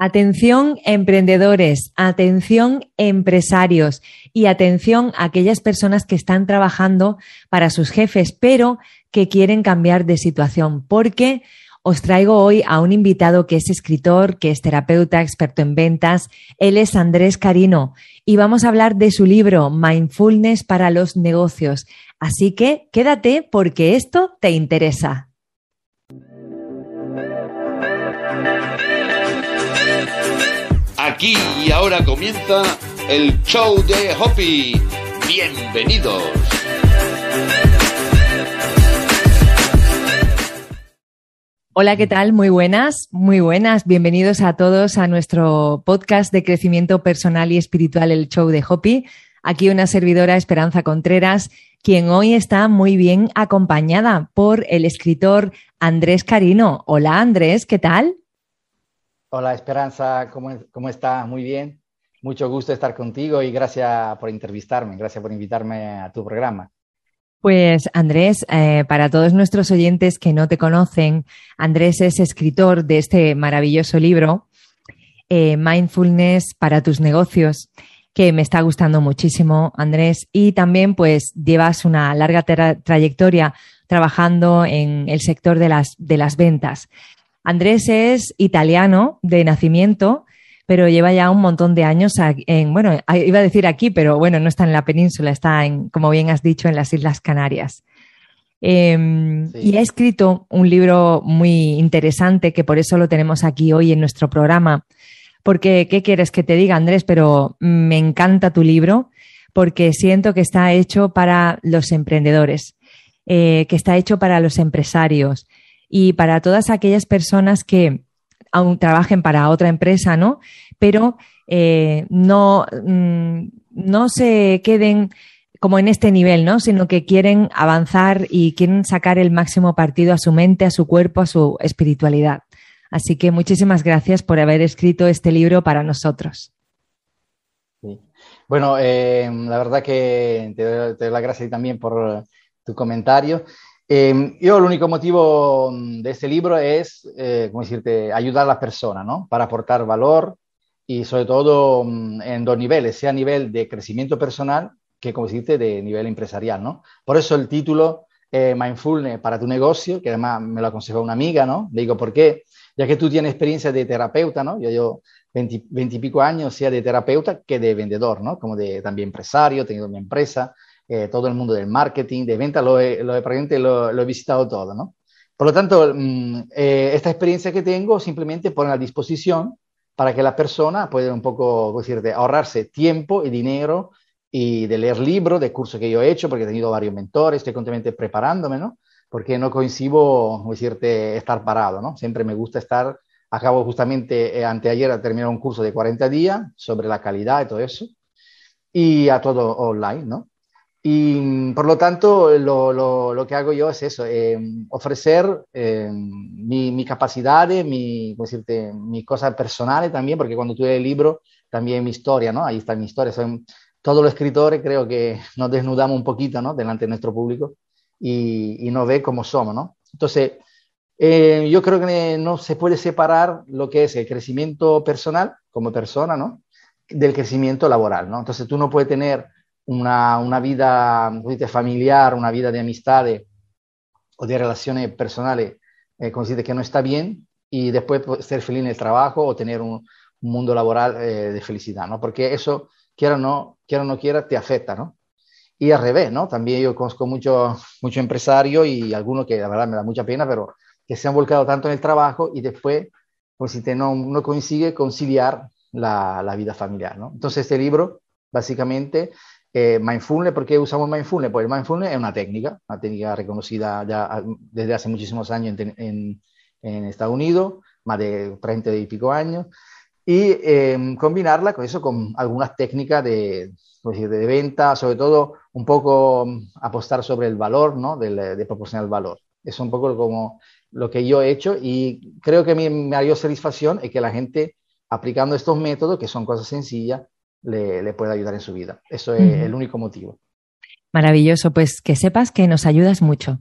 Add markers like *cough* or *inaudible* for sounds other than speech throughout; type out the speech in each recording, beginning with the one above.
Atención emprendedores, atención empresarios y atención a aquellas personas que están trabajando para sus jefes, pero que quieren cambiar de situación, porque os traigo hoy a un invitado que es escritor, que es terapeuta, experto en ventas. Él es Andrés Carino y vamos a hablar de su libro Mindfulness para los negocios. Así que quédate porque esto te interesa. Aquí y ahora comienza el show de Hoppy. Bienvenidos. Hola, ¿qué tal? Muy buenas, muy buenas. Bienvenidos a todos a nuestro podcast de crecimiento personal y espiritual, el show de Hoppy. Aquí una servidora, Esperanza Contreras, quien hoy está muy bien acompañada por el escritor Andrés Carino. Hola, Andrés, ¿qué tal? Hola Esperanza, ¿cómo, ¿cómo está? Muy bien. Mucho gusto estar contigo y gracias por entrevistarme, gracias por invitarme a tu programa. Pues Andrés, eh, para todos nuestros oyentes que no te conocen, Andrés es escritor de este maravilloso libro, eh, Mindfulness para tus negocios, que me está gustando muchísimo, Andrés, y también pues llevas una larga trayectoria trabajando en el sector de las, de las ventas. Andrés es italiano de nacimiento, pero lleva ya un montón de años en, bueno, iba a decir aquí, pero bueno, no está en la península, está en, como bien has dicho, en las Islas Canarias. Em, y ha escrito un libro muy interesante que por eso lo tenemos aquí hoy en nuestro programa. Porque, ¿qué quieres que te diga, Andrés? Pero me encanta tu libro porque siento que está hecho para los emprendedores, eh, que está hecho para los empresarios, y para todas aquellas personas que aún trabajen para otra empresa, ¿no? Pero eh, no, mm, no se queden como en este nivel, ¿no? Sino que quieren avanzar y quieren sacar el máximo partido a su mente, a su cuerpo, a su espiritualidad. Así que muchísimas gracias por haber escrito este libro para nosotros. Bueno, eh, la verdad que te te doy las gracias también por tu comentario. Eh, yo el único motivo mm, de este libro es, eh, ¿cómo decirte?, ayudar a las personas, ¿no? Para aportar valor y sobre todo mm, en dos niveles, sea a nivel de crecimiento personal que, como decirte, de nivel empresarial, ¿no? Por eso el título eh, Mindfulness para tu negocio, que además me lo aconsejó una amiga, ¿no? Le digo, ¿por qué? Ya que tú tienes experiencia de terapeuta, ¿no? Yo llevo 20, y pico años, sea de terapeuta que de vendedor, ¿no? Como de también empresario, he tenido mi empresa, eh, todo el mundo del marketing, de venta, lo he, lo lo, he visitado todo, ¿no? Por lo tanto, mm, eh, esta experiencia que tengo simplemente pone a disposición para que la persona pueda un poco, decir, ahorrarse tiempo y dinero y de leer libros, de cursos que yo he hecho, porque he tenido varios mentores, estoy continuamente preparándome, ¿no? Porque no coincido, decirte, estar parado, ¿no? Siempre me gusta estar, acabo justamente eh, anteayer a terminar un curso de 40 días sobre la calidad y todo eso, y a todo online, ¿no? Y por lo tanto, lo, lo, lo que hago yo es eso, eh, ofrecer eh, mi, mi, capacidad, mi, decirte, mis cosas personales también, porque cuando tú lees el libro, también mi historia, ¿no? Ahí está mi historia. Son, todos los escritores creo que nos desnudamos un poquito, ¿no? Delante de nuestro público y, y nos ve como somos, ¿no? Entonces, eh, yo creo que no se puede separar lo que es el crecimiento personal como persona, ¿no? Del crecimiento laboral, ¿no? Entonces, tú no puedes tener una, una vida familiar, una vida de amistades o de relaciones personales eh, consiste que no está bien y después ser feliz en el trabajo o tener un, mundo laboral eh, de felicidad, ¿no? Porque eso, quiera o no, quiera o no quiera, te afecta, ¿no? Y al revés, ¿no? También yo conozco muchos mucho empresarios y algunos que la verdad me da mucha pena, pero que se han volcado tanto en el trabajo y después, pues si te no, no consigue conciliar la, la, vida familiar, ¿no? Entonces este libro, básicamente, eh, mindfulness, ¿por qué usamos mindfulness? Pues el mindfulness es una técnica, una técnica reconocida ya ah, desde hace muchísimos años en, en, Estados Unidos, más de 30 y pico años, y em, combinarla con eso, con algunas técnicas de, pues, de venta, sobre todo un poco mm, apostar sobre el valor, ¿no? De, de proporcionar el valor. Es un poco como lo que yo he hecho y creo que mi mayor satisfacción es que la gente aplicando estos métodos, que son cosas sencillas, le, le pueda ayudar en su vida. Eso es el único motivo. Maravilloso, pues que sepas que nos ayudas mucho.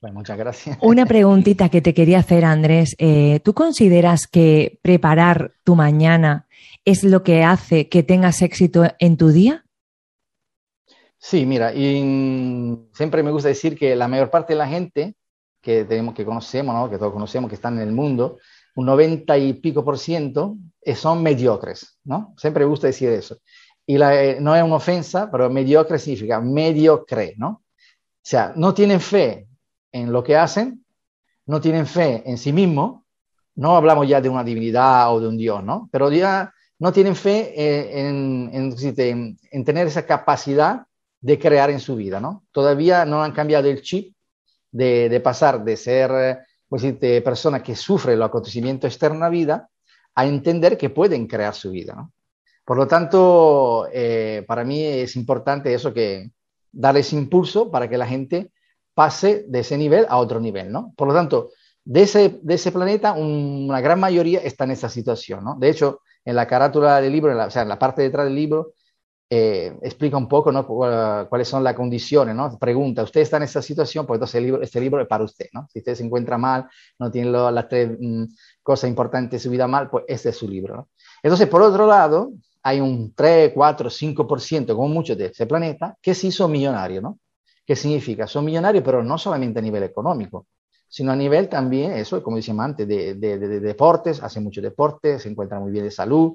Bueno, muchas gracias. Una *laughs* preguntita que te quería hacer, Andrés. Eh, ¿Tú consideras que preparar tu mañana es lo que hace que tengas éxito en tu día? Sí, mira, y siempre me gusta decir que la mayor parte de la gente que tenemos, que conocemos, ¿no? que todos conocemos, que están en el mundo, un 90 y pico por ciento eh, son mediocres, ¿no? Siempre me gusta decir eso. Y eh, no es una ofensa, pero mediocre significa mediocre, ¿no? O sea, no tienen fe en lo que hacen, no tienen fe en sí mismos, no hablamos ya de una divinidad o de un Dios, ¿no? Pero ya no tienen fe eh, en, en, en, tener esa capacidad de crear en su vida, ¿no? Todavía no han cambiado el chip de pasar de ser pues, de personas que sufren los acontecimientos externos a la vida a entender que pueden crear su vida, ¿no? Por lo tanto, eh, para mí es importante eso que dar ese impulso para que la gente pase de ese nivel a otro nivel, ¿no? Por lo tanto, de ese, de ese planeta, una gran mayoría está en esa situación, ¿no? De hecho, en la carátula del libro, o sea, en la parte de detrás del libro, eh, explica un poco ¿no? cuáles son las condiciones, ¿no? Pregunta, ¿usted está en esa situación? Pues entonces el libro, este libro es para usted, ¿no? Si usted se encuentra mal, no tiene las tres mm, cosas importantes de su vida mal, pues este es su libro, ¿no? Entonces, por otro lado, hay un 3, 4, 5%, como muchos de ese planeta, que sí son millonarios, ¿no? ¿Qué significa? Son millonarios, pero no solamente a nivel económico, sino a nivel también, eso, como decíamos antes, de, de, de, deportes, hacen mucho deporte, se encuentran muy bien de salud,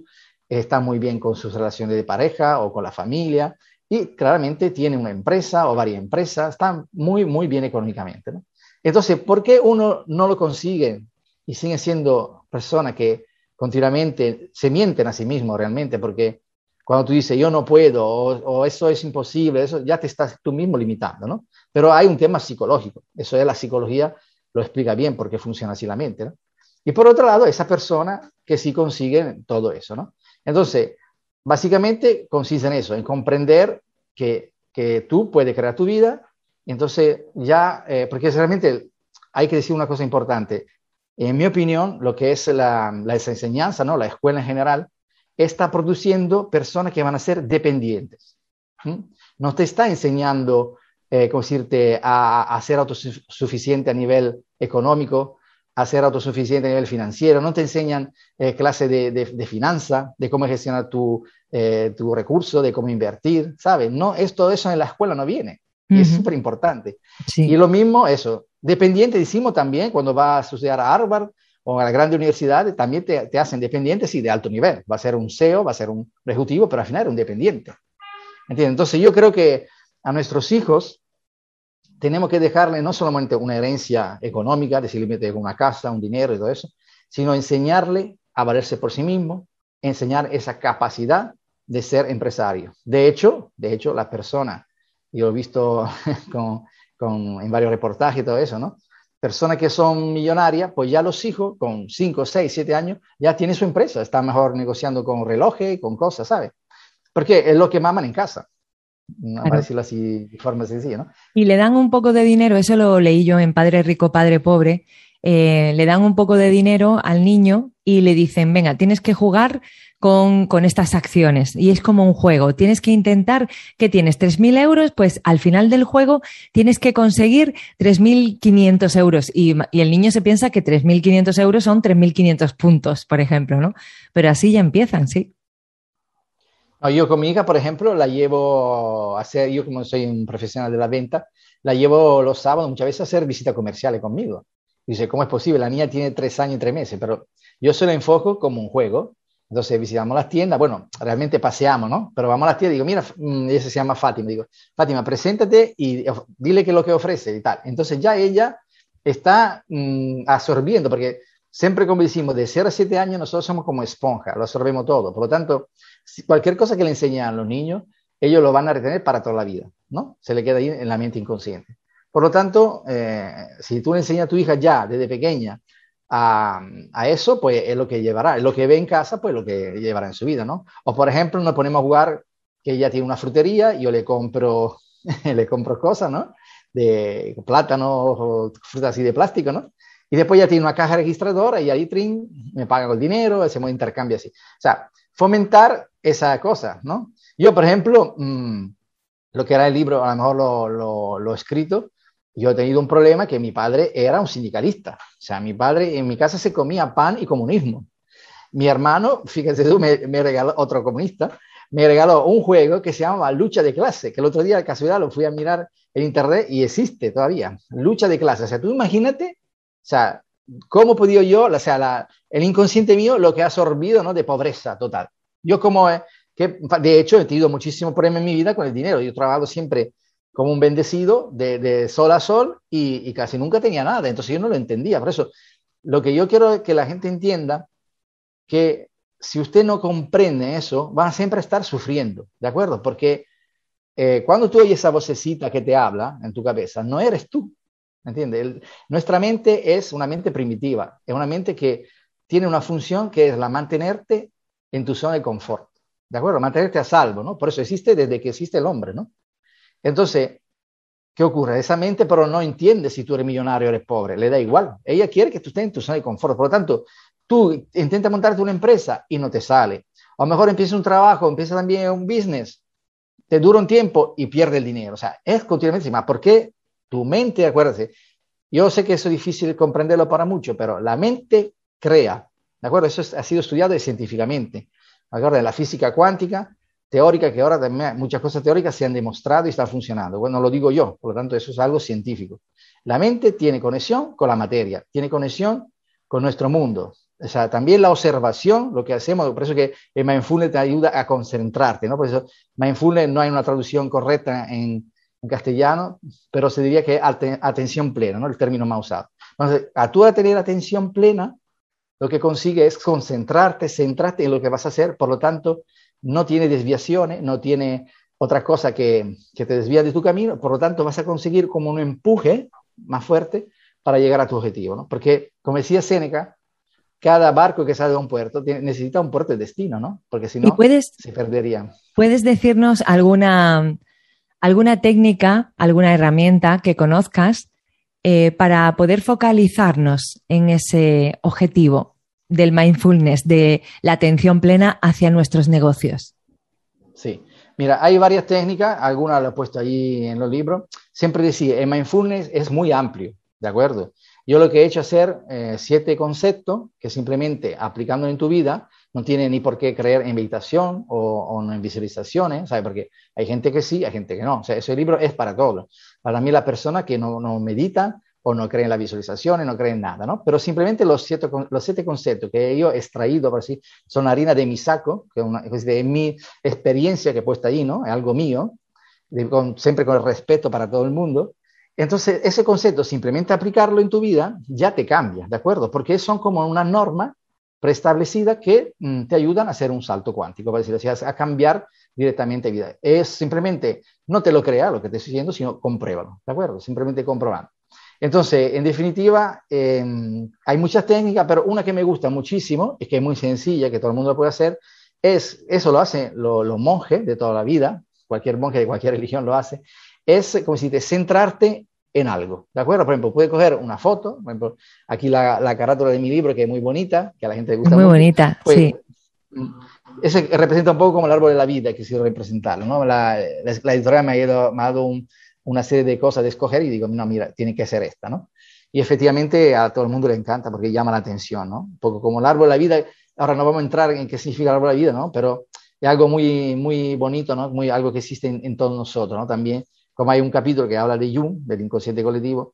están muy bien con sus relaciones de pareja o con la familia, y claramente tiene una empresa o varias empresas, están muy, muy bien económicamente. ¿no? Entonces, ¿por qué uno no lo consigue y sigue siendo persona que continuamente se mienten a sí mismo realmente, porque cuando tú dices yo no puedo o, eso es imposible, eso ya te estás tú mismo limitando, ¿no? Pero hay un tema psicológico, eso es la psicología, lo explica bien porque funciona así la mente. Y por otro lado, esa persona que sí consigue todo eso, ¿no? Entonces, básicamente consiste en eso, en comprender que, que tú puedes crear tu vida, entonces ya, eh, porque realmente hay que decir una cosa importante, en mi opinión, lo que es la, la enseñanza, ¿no? la escuela en general, está produciendo personas que van a ser dependientes. No te está enseñando, eh, decirte, a, a, ser autosuficiente a nivel económico, a ser autosuficiente a nivel financiero, no te enseñan eh, clases de, de, de finanzas, de cómo gestionar tu, eh, tu recurso, de cómo invertir, ¿sabes? No, esto eso en la escuela no viene. Uh -huh. Es súper importante. Sí. Y lo mismo, eso, Dependiente, decimos también, cuando vas a estudiar a Harvard o a las grandes universidades, también te, te, hacen dependiente, sí, de alto nivel. Va a ser un CEO, va a ser un ejecutivo, pero al final es un dependiente. ¿Entiendes? Entonces yo creo que a nuestros hijos tenemos que dejarle no solamente una herencia económica, decirle una casa, un dinero y todo eso, sino enseñarle a valerse por sí mismo, enseñar esa capacidad de ser empresario. De hecho, de hecho, la persona, yo lo he visto *laughs* con, con, en varios reportajes y todo eso, ¿no? Personas que son millonarias, pues ya los hijos con 5, 6, 7 años ya tienen su empresa, están mejor negociando con relojes, con cosas, ¿sabes? Porque es lo que maman en casa. Claro. Para decirlo así de forma sencilla, ¿no? Y le dan un poco de dinero, eso lo leí yo en Padre Rico, Padre Pobre, eh, le dan un poco de dinero al niño y le dicen, venga, tienes que jugar con, con, estas acciones. Y es como un juego. Tienes que intentar que tienes 3.000 euros, pues al final del juego tienes que conseguir 3.500 euros. Y, y, el niño se piensa que 3.500 euros son 3.500 puntos, por ejemplo, ¿no? Pero así ya empiezan, sí. Yo con mi hija, por ejemplo, la llevo a hacer, yo como soy un profesional de la venta, la llevo los sábados muchas veces a hacer visitas comerciales conmigo. Dice, ¿cómo es posible? La niña tiene tres años y tres meses, pero yo se lo enfoco como un juego. Entonces visitamos las tiendas, bueno, realmente paseamos, ¿no? Pero vamos a las tiendas digo, mira, mm, ella se llama Fátima, digo, Fátima, preséntate y dile qué es lo que ofrece y tal. Entonces ya ella está mmm, absorbiendo, porque siempre como decimos, de 0 a 7 años nosotros somos como esponja, lo absorbemos todo. Por lo tanto, cualquier cosa que le enseñan a los niños, ellos lo van a retener para toda la vida, ¿no? Se le queda ahí en la mente inconsciente. Por lo tanto, eh, si tú le enseñas a tu hija ya desde pequeña a, eso, pues es lo que llevará. Es lo que ve en casa, pues lo que llevará en su vida, ¿no? O por ejemplo, nos ponemos a jugar que ella tiene una frutería yo le compro, *laughs* le compro cosas, ¿no? De plátanos o frutas así de plástico, ¿no? Y después ya tiene una caja registradora y ahí trin, me paga con el dinero, hacemos intercambio así. O sea, fomentar esa cosa, ¿no? Yo, por ejemplo, mmm, lo que era el libro, a lo mejor lo, lo escrito, Yo he tenido un problema que mi padre era un sindicalista. O sea, mi padre en mi casa se comía pan y comunismo. Mi hermano, fíjese tú, me, me regaló otro comunista, me regaló un juego que se llama Lucha de clase, que el otro día de casualidad lo fui a mirar en internet y existe todavía. Lucha de clase. O sea, tú imagínate, o sea, cómo he yo, o sea, el inconsciente mío lo que ha absorbido, ¿no? De pobreza total. Yo como, eh, que de hecho he tenido muchísimos problemas en mi vida con el dinero. Yo he trabajado siempre como un bendecido de, de sol a sol y, casi nunca tenía nada. Entonces yo no lo entendía. Por eso, lo que yo quiero que la gente entienda, que si usted no comprende eso, van a siempre estar sufriendo, ¿de acuerdo? Porque eh, cuando tú oyes esa vocecita que te habla en tu cabeza, no eres tú, ¿entiendes? nuestra mente es una mente primitiva, es una mente que tiene una función que es la mantenerte en tu zona de confort, ¿de acuerdo? Mantenerte a salvo, ¿no? Por eso existe desde que existe el hombre, ¿no? Entonces, ¿qué ocurre? Esa mente pero no entiende si tú eres millonario o eres pobre, le da igual. Ella quiere que tú estés en tu zona de confort. Por lo tanto, tú intentas montarte una empresa y no te sale. O a lo mejor empiezas un trabajo, empiezas también un business, te dura un tiempo y pierde el dinero. O sea, es continuamente, ¿por qué tu mente, acuérdate, yo sé que eso es difícil comprenderlo para mucho, pero la mente crea, ¿de acuerdo? Eso ha sido estudiado científicamente. En la física cuántica, teórica, que ahora también muchas cosas teóricas se han demostrado y están funcionando. Bueno, lo digo yo, por lo tanto, eso es algo científico. La mente tiene conexión con la materia, tiene conexión con nuestro mundo. O sea, también la observación, lo que hacemos, por eso que el mindfulness te ayuda a concentrarte, ¿no? Por eso mindfulness no hay una traducción correcta en, en castellano, pero se diría que atención plena, ¿no? El término más usado. Entonces, a tú tener atención plena, lo que consigue es concentrarte, centrarte en lo que vas a hacer, por lo tanto, no tiene desviaciones, no tiene otra cosa que, que te desvía de tu camino, por lo tanto, vas a conseguir como un empuje más fuerte para llegar a tu objetivo, ¿no? Porque, como decía Séneca, cada barco que sale de un puerto tiene, necesita un puerto de destino, ¿no? Porque si no, puedes, se perdería. ¿Puedes decirnos alguna, alguna técnica, alguna herramienta que conozcas eh, para poder focalizarnos en ese objetivo del mindfulness, de la atención plena hacia nuestros negocios? Sí. Mira, hay varias técnicas, algunas las he puesto allí en los libros. Siempre decía, el mindfulness es muy amplio, ¿de acuerdo? Yo lo que he hecho es hacer eh, siete conceptos que simplemente aplicando en tu vida no tiene ni por qué creer en meditación o, o en visualizaciones, ¿sabes? Porque hay gente que sí, hay gente que no. O sea, ese libro es para todos. Para mí, la persona que no, no medita o no cree en la visualización, no cree en nada, ¿no? Pero simplemente los siete, los siete conceptos que yo he extraído, por así, son harina de mi saco, que es, de mi experiencia que he puesto ahí, ¿no? Es algo mío, siempre con el respeto para todo el mundo. Entonces, ese concepto, simplemente aplicarlo en tu vida, ya te cambia, ¿de acuerdo? Porque son como una norma preestablecida que mm, te ayudan a hacer un salto cuántico, para decirlo así, a cambiar directamente vida. Es simplemente, no te lo crea lo que te estoy diciendo, sino compruébalo, ¿de acuerdo? Simplemente comprobando. Entonces, en definitiva, eh, hay muchas técnicas, pero una que me gusta muchísimo, y que es muy sencilla, que todo el mundo lo puede hacer, es, eso lo hacen los, los monjes de toda la vida, cualquier monje de cualquier *laughs* religión lo hace, es como si te centrarte en algo, ¿de acuerdo? Por ejemplo, puede coger una foto, por ejemplo, aquí la, la, carátula de mi libro, que es muy bonita, que a la gente le gusta Muy mucho, bonita, pues, sí. Ese representa un poco como el árbol de la vida, que quiero representarlo, ¿no? La, la, la editorial me ha, ido, me ha dado un, una serie de cosas de escoger y digo, no, mira, tiene que ser esta, ¿no? Y efectivamente a todo el mundo le encanta porque llama la atención, ¿no? Un poco como el árbol de la vida, ahora no vamos a entrar en qué significa el árbol de la vida, ¿no? Pero es algo muy, muy bonito, ¿no? Muy, algo que existe en, en todos nosotros, ¿no? También como hay un capítulo que habla de Jung, del inconsciente colectivo,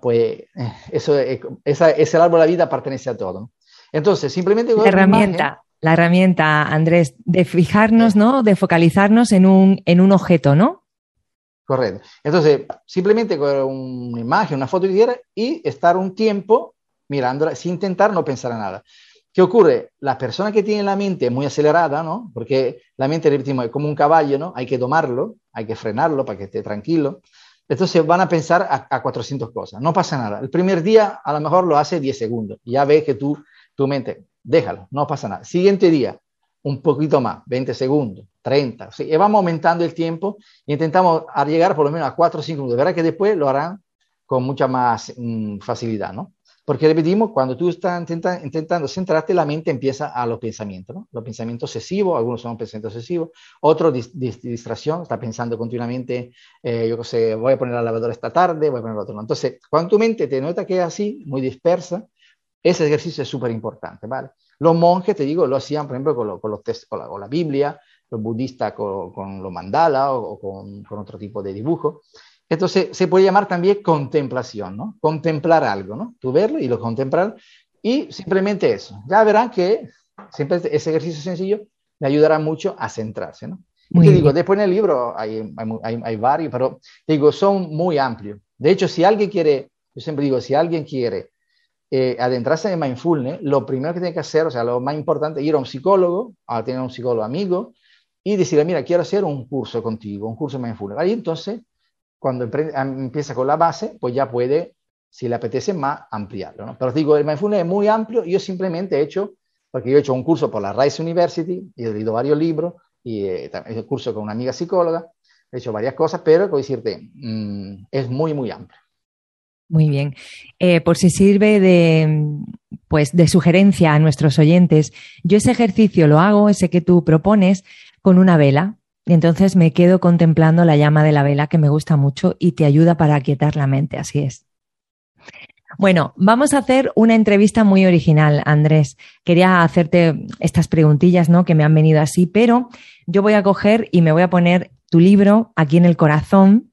pues eso, esa, ese árbol de la vida pertenece a todo. ¿no? Entonces, simplemente... La herramienta, imagen, la herramienta, Andrés, de fijarnos, ¿no? De focalizarnos en un, en un objeto, ¿no? Correcto. Entonces, simplemente con una imagen, una foto que y estar un tiempo mirándola sin intentar no pensar en nada. ¿Qué ocurre? Las personas que tienen la mente muy acelerada, ¿no? Porque la mente, repetimos, es como un caballo, ¿no? Hay que tomarlo, hay que frenarlo para que esté tranquilo. Entonces van a pensar a, a, 400 cosas. No pasa nada. El primer día a lo mejor lo hace 10 segundos. Ya ves que tú, tu mente, déjalo, no pasa nada. Siguiente día, un poquito más, 20 segundos, 30. ¿sí? Y vamos aumentando el tiempo e intentamos llegar por lo menos a 4 o 5 minutos. Verá que después lo harán con mucha más mmm, facilidad, ¿no? Porque repetimos, cuando tú estás intentando centrarte, la mente empieza a los pensamientos, ¿no? Los pensamientos excesivos, algunos son pensamientos excesivos, otros distracción, está pensando continuamente, eh, yo qué sé, voy a poner la lavadora esta tarde, voy a poner la otro. Entonces, cuando tu mente te nota que es así, muy dispersa, ese ejercicio es súper importante, ¿vale? Los monjes, te digo, lo hacían, por ejemplo, con, los textos, con la, Biblia, los budistas con, los mandala o, con, con, otro tipo de dibujo. Entonces, se puede llamar también contemplación, ¿no? Contemplar algo, ¿no? Tú verlo y lo contemplar y simplemente eso. Ya verán que siempre ese ejercicio sencillo le ayudará mucho a centrarse, ¿no? y te digo, después en el libro hay, hay, hay, varios, pero te digo, son muy amplios. De hecho, si alguien quiere, yo siempre digo, si alguien quiere eh, adentrarse en mindfulness, lo primero que tiene que hacer, o sea, lo más importante, es ir a un psicólogo, a tener un psicólogo amigo y decirle, mira, quiero hacer un curso contigo, un curso de mindfulness. Ahí entonces cuando empieza con la base, pues ya puede, si le apetece más, ampliarlo. Pero digo, el mindfulness es muy amplio. Yo simplemente he hecho, porque yo he hecho un curso por la Rice University y he leído varios libros y eh, he hecho curso con una amiga psicóloga, he hecho varias cosas, pero, como decirte, mm, es muy, muy amplio. Muy bien. Eh, por si sirve de, pues, de sugerencia a nuestros oyentes, yo ese ejercicio lo hago, ese que tú propones, con una vela. Y entonces me quedo contemplando la llama de la vela que me gusta mucho y te ayuda para aquietar la mente, así es. Bueno, vamos a hacer una entrevista muy original, Andrés. Quería hacerte estas preguntillas, ¿no? Que me han venido así, pero yo voy a coger y me voy a poner tu libro aquí en el corazón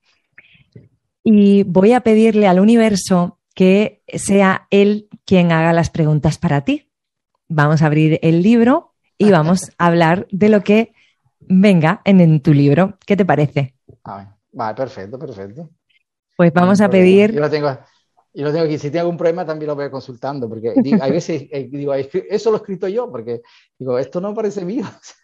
y voy a pedirle al universo que sea él quien haga las preguntas para ti. Vamos a abrir el libro y vamos a hablar de lo que venga en, tu libro. ¿Qué te parece? vale, perfecto, perfecto. Pues vamos a pedir... Yo lo tengo, yo lo tengo aquí. Si tengo algún problema también lo voy consultando, porque hay veces eh, digo, eso lo he escrito yo, porque digo, esto no parece mío. *laughs*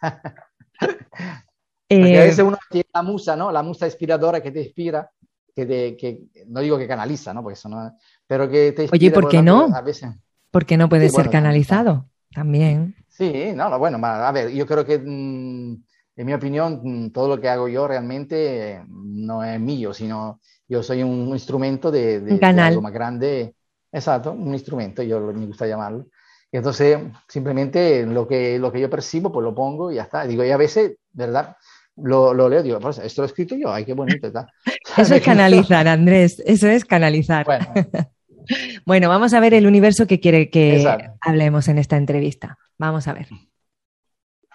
porque a veces uno tiene la musa, ¿no? La musa inspiradora que te inspira, que, te, que no digo que canaliza, ¿no? Porque eso no Pero que te inspira, Oye, ¿por qué no? A veces... ¿Por qué no puede ser canalizado? También. Sí, no, bueno, a ver, yo creo que... Mm, en mi opinión, mm, todo lo que hago yo realmente eh, no es mío, sino yo soy un instrumento de, de, algo más grande. Exacto, un instrumento, yo me gusta llamarlo. Y entonces, simplemente lo que, lo que yo percibo, pues lo pongo y ya está. Digo, y a veces, ¿verdad? Lo, lo leo, digo, pues esto lo he escrito yo, ay, qué bonito está. *laughs* Eso es canalizar, *laughs* Andrés, eso es canalizar. Bueno. *laughs* bueno, vamos a ver el universo que quiere que hablemos en esta entrevista. Vamos a ver.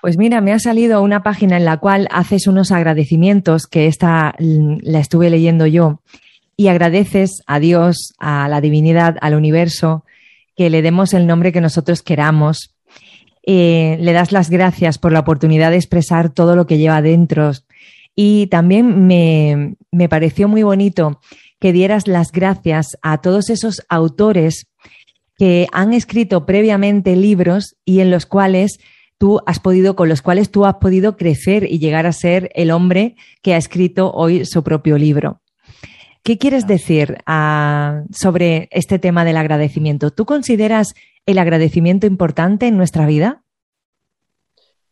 Pues mira, me ha salido una página en la cual haces unos agradecimientos, que esta la estuve leyendo yo, y agradeces a Dios, a la divinidad, al universo, que le demos el nombre que nosotros queramos. Eh, le das las gracias por la oportunidad de expresar todo lo que lleva dentro. Y también me, me pareció muy bonito que dieras las gracias a todos esos autores que han escrito previamente libros y en los cuales tú has podido, con los cuales tú has podido crecer y llegar a ser el hombre que ha escrito hoy su propio libro. ¿Qué quieres decir ah, sobre este tema del agradecimiento? ¿Tú consideras el agradecimiento importante en nuestra vida?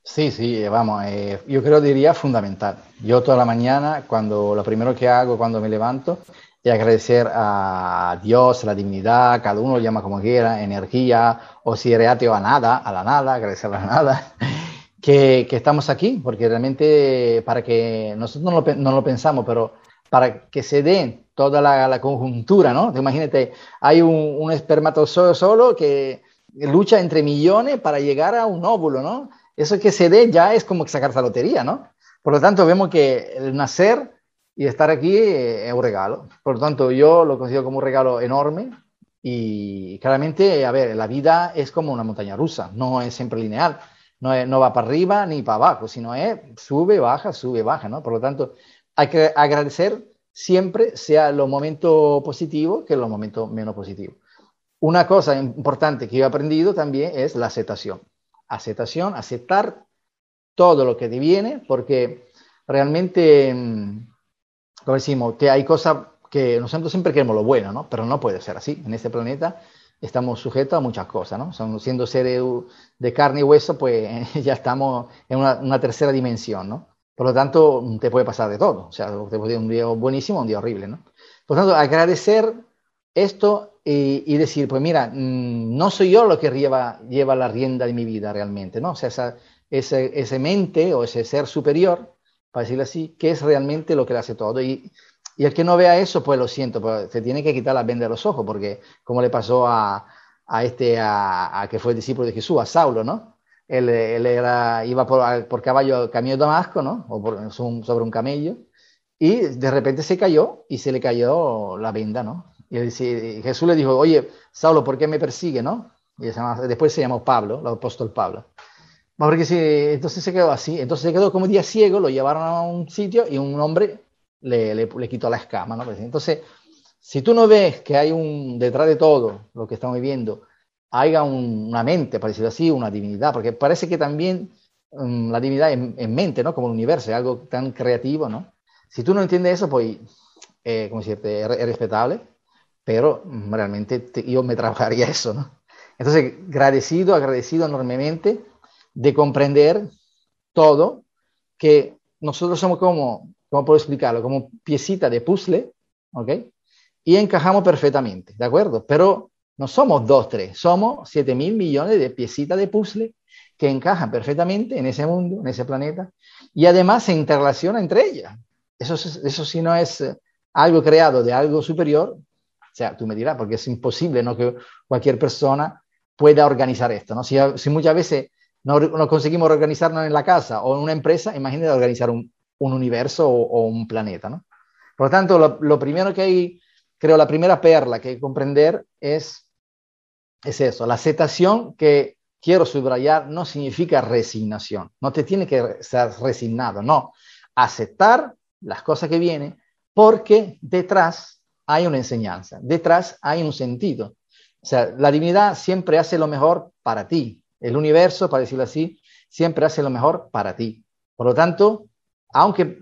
Sí, sí, vamos, eh, yo creo diría fundamental. Yo toda la mañana, cuando lo primero que hago cuando me levanto y agradecer a Dios, a la divinidad, cada uno lo llama como quiera, energía, o si eres ateo a nada, a la nada, agradecer a la nada, *laughs* que, que estamos aquí, porque realmente para que nosotros no lo, no lo pensamos, pero para que se dé toda la, la conjuntura, ¿no? Imagínate, hay un, un espermatozoide solo que lucha entre millones para llegar a un óvulo, ¿no? Eso que se dé ya es como sacarse la lotería, ¿no? Por lo tanto, vemos que el nacer y estar aquí es un regalo. Por lo tanto, yo lo considero como un regalo enorme y claramente, a ver, la vida es como una montaña rusa, no es siempre lineal, no, no va para arriba ni para abajo, sino es sube, baja, sube, baja, ¿no? Por lo tanto, hay que agradecer siempre, sea los momentos positivos que los momentos menos positivos. Una cosa importante que yo he aprendido también es la aceptación. Aceptación, aceptar todo lo que te viene, porque realmente mm, como decimos, que hay cosas que nosotros siempre queremos lo bueno, ¿no? Pero no puede ser así. En este planeta estamos sujetos a muchas cosas, ¿no? Son, siendo seres de carne y hueso, pues *laughs* ya estamos en una, tercera dimensión, ¿no? Por lo tanto, te puede pasar de todo. O sea, te puede un día buenísimo un día horrible, ¿no? Por lo tanto, agradecer esto y, decir, pues mira, mm, no soy yo lo que lleva, lleva la rienda de mi vida realmente, ¿no? O sea, esa, ese, ese mente o ese ser superior, para decirlo así, que es realmente lo que le hace todo. Y, el que no vea eso, pues lo siento, pues se tiene que quitar la venda de los ojos, porque como le pasó a, este, a, que fue el discípulo de Jesús, a Saulo, ¿no? Él, era, iba por, caballo camino de Damasco, ¿no? O sobre un camello, y de repente se cayó y se le cayó la venda, ¿no? Y Jesús le dijo, oye, Saulo, ¿por qué me persigue, no? Y después se llamó Pablo, el apóstol Pablo. Porque si, entonces se quedó así, entonces se quedó como día ciego, lo llevaron a un sitio y un hombre le, le, le quitó la escama, ¿no? Entonces, si tú no ves que hay un, detrás de todo lo que estamos viviendo, haya una mente, para decirlo así, una divinidad, porque parece que también um, la divinidad en, mente, ¿no? Como el universo, es algo tan creativo, ¿no? Si tú no entiendes eso, pues, eh, como decirte, es, respetable, pero mm, realmente yo me trabajaría *laughs* eso, ¿no? Entonces, agradecido, agradecido enormemente de comprender todo, que nosotros somos como, ¿cómo puedo explicarlo? Como piecita de puzzle, ¿ok? y encajamos perfectamente, ¿de acuerdo? Pero no somos dos, tres, somos 7 mil millones de piecitas de puzzle que encajan perfectamente en ese mundo, en ese planeta, y además se interrelacionan entre ellas. Eso, eso si no es eh, algo creado de algo superior, o sea, tú me dirás, porque es imposible ¿no? que cualquier persona pueda organizar esto, ¿no? Si, si muchas veces no, no, conseguimos organizarnos en la casa o en una empresa, imagínate organizar un, un universo o, un planeta, ¿no? Por lo tanto, lo, lo primero que hay creo la primera perla que hay que comprender es, es eso, la aceptación que quiero subrayar no significa resignación, no te tiene que ser resignado, no, aceptar las cosas que vienen porque detrás hay una enseñanza, detrás hay un sentido. O sea, la divinidad siempre hace lo mejor para ti, el universo, para decirlo así, siempre hace lo mejor para ti. Por lo tanto, aunque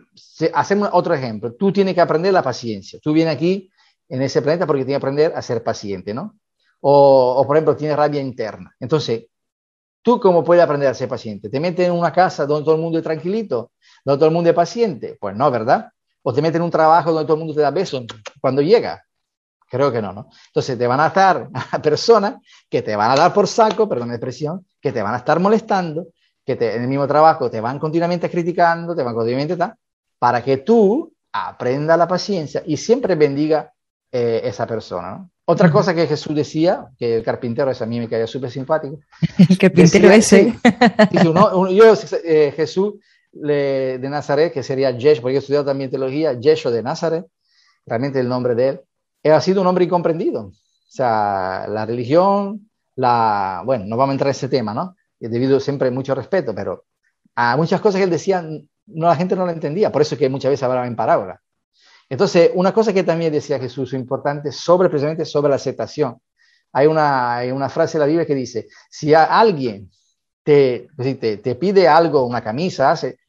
hacemos otro ejemplo, tú tienes que aprender la paciencia. Tú vienes aquí en ese planeta porque tiene que aprender a ser paciente, ¿no? O, por ejemplo, tiene rabia interna. Entonces, ¿tú cómo puedes aprender a ser paciente? ¿Te metes en una casa donde todo el mundo es tranquilito, donde todo el mundo es paciente? Pues no, ¿verdad? ¿O te metes en un trabajo donde todo el mundo te da besos cuando llega? Creo que no, ¿no? Entonces te van a estar a personas que te van a dar por saco, perdón la expresión, que te van a estar molestando, que te, en el mismo trabajo te van continuamente criticando, te van continuamente tal, para que tú aprenda la paciencia y siempre bendiga eh, esa persona. Otra cosa que Jesús decía, que el carpintero, esa a mí me caía súper simpático. *laughs* El carpintero ese. yo, eh, Jesús de Nazaret, que sería Yesh, porque he estudiado también teología, Yeshua de Nazaret, realmente el nombre de él, ha sido un hombre incomprendido. O sea, la religión, la, bueno, no vamos a entrar en ese tema, ¿no? Debido siempre mucho respeto, pero a muchas cosas que él decía, no, la gente no lo entendía, por eso es que muchas veces hablaba en parábola. Entonces, una cosa que también decía Jesús, importante, sobre precisamente sobre la aceptación. Hay una, hay una frase de la Biblia que dice, si alguien te, te, te, pide algo, una camisa, hace,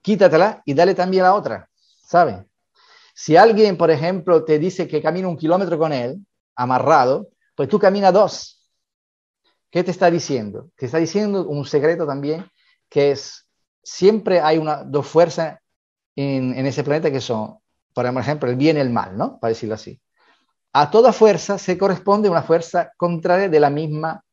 quítatela y dale también la otra, ¿sabe? Si alguien, por ejemplo, te dice que camina un kilómetro con él, amarrado, pues tú camina dos. ¿Qué te está diciendo? Te está diciendo un secreto también, que es, siempre hay una, dos fuerzas en, ese planeta que son por ejemplo, el bien y el mal, ¿no? Para decirlo así. A toda fuerza se corresponde una fuerza contraria de la misma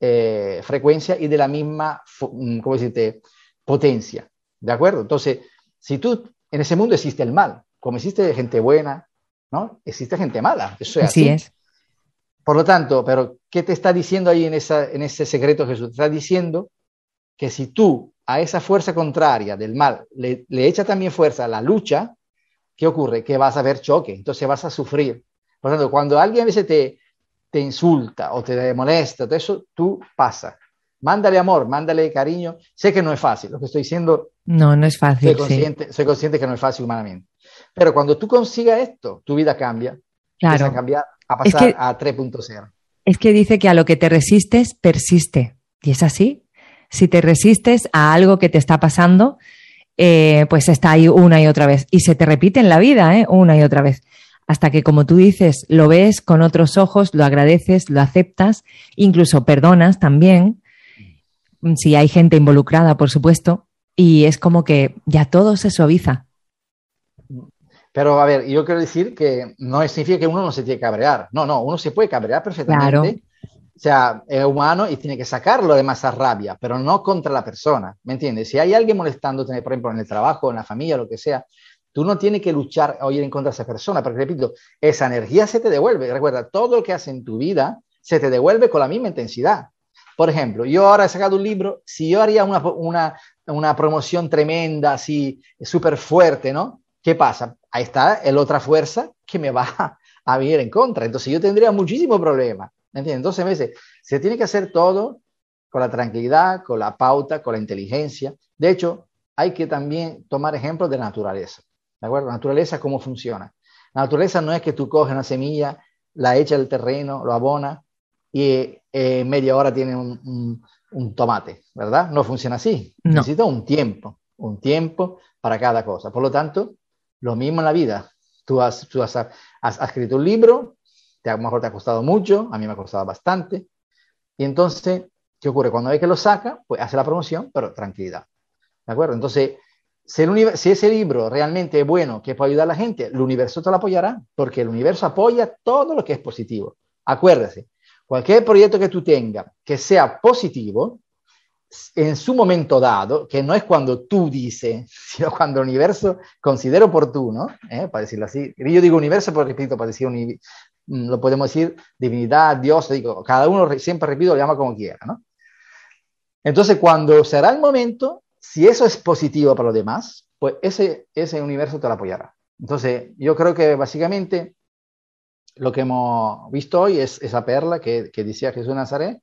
eh, frecuencia y de la misma, mm, ¿cómo decirte?, potencia. ¿De acuerdo? Entonces, si tú, en ese mundo existe el mal, como existe gente buena, ¿no? Existe gente mala. Eso es así. es. Por lo tanto, pero ¿qué te está diciendo ahí en, esa, en ese secreto Jesús? Te está diciendo que si tú a esa fuerza contraria del mal le, le echas también fuerza a la lucha, ¿qué ocurre? Que vas a ver choque, entonces vas a sufrir. Por lo tanto, cuando alguien a veces te, te insulta o te molesta, todo eso, tú pasa. Mándale amor, mándale cariño. Sé que no es fácil, lo que estoy diciendo. No, no es fácil. Soy consciente, soy consciente que no es fácil humanamente. Pero cuando tú consigas esto, tu vida cambia. Claro. A cambiar, a pasar a 3.0. Es que dice que a lo que te resistes, persiste. Y es así. Si te resistes a algo que te está pasando, eh, pues está ahí una y otra vez. Y se te repite en la vida, ¿eh? una y otra vez. Hasta que, como tú dices, lo ves con otros ojos, lo agradeces, lo aceptas, incluso perdonas también, si hay gente involucrada, por supuesto, y es como que ya todo se suaviza. Pero a ver, yo quiero decir que no significa que uno no se tiene que cabrear. No, no, uno se puede cabrear perfectamente. Claro. O sea, es humano y tiene que sacarlo de esa rabia, pero no contra la persona. ¿Me entiendes? Si hay alguien molestándote, por ejemplo, en el trabajo, en la familia, lo que sea, tú no tienes que luchar o ir en contra de esa persona, porque repito, esa energía se te devuelve. Recuerda, todo lo que haces en tu vida se te devuelve con la misma intensidad. Por ejemplo, yo ahora he sacado un libro, si yo haría una, una, una promoción tremenda, así, súper fuerte, ¿no? ¿Qué pasa? Ahí está la otra fuerza que me va *laughs* a venir en contra. Entonces yo tendría muchísimo problema. ¿Me entiendes? Entonces, me dice, se tiene que hacer todo con la tranquilidad, con la pauta, con la inteligencia. De hecho, hay que también tomar ejemplos de la naturaleza. ¿De acuerdo? La naturaleza, ¿cómo funciona? La naturaleza no es que tú coges una semilla, la echas al terreno, lo abona y eh, media hora tiene un, un, tomate, ¿verdad? No funciona así. Necesita un tiempo, un tiempo para cada cosa. Por lo tanto, lo mismo en la vida. Tú has, tú has, has, escrito un libro, te, a lo mejor te ha costado mucho, a mí me ha costado bastante. Y entonces, ¿qué ocurre? Cuando hay que lo saca, pues hace la promoción, pero tranquilidad. ¿De acuerdo? Entonces, si, el si, ese libro realmente es bueno, que puede ayudar a la gente, el universo te lo apoyará, porque el universo apoya todo lo que es positivo. Acuérdese, cualquier proyecto que tú tengas que sea positivo, en su momento dado, que no es cuando tú dices, *laughs* sino cuando el universo considera oportuno, ¿eh? para decirlo así. Yo digo universo, pero repito, para decir, mm, lo podemos decir divinidad, Dios, digo, cada uno siempre, repito, lo llama como quiera, ¿no? Entonces, cuando será el momento, si eso es positivo para los demás, pues ese, ese universo te lo apoyará. Entonces, yo creo que básicamente lo que hemos visto hoy es esa perla que, que decía Jesús Nazaret,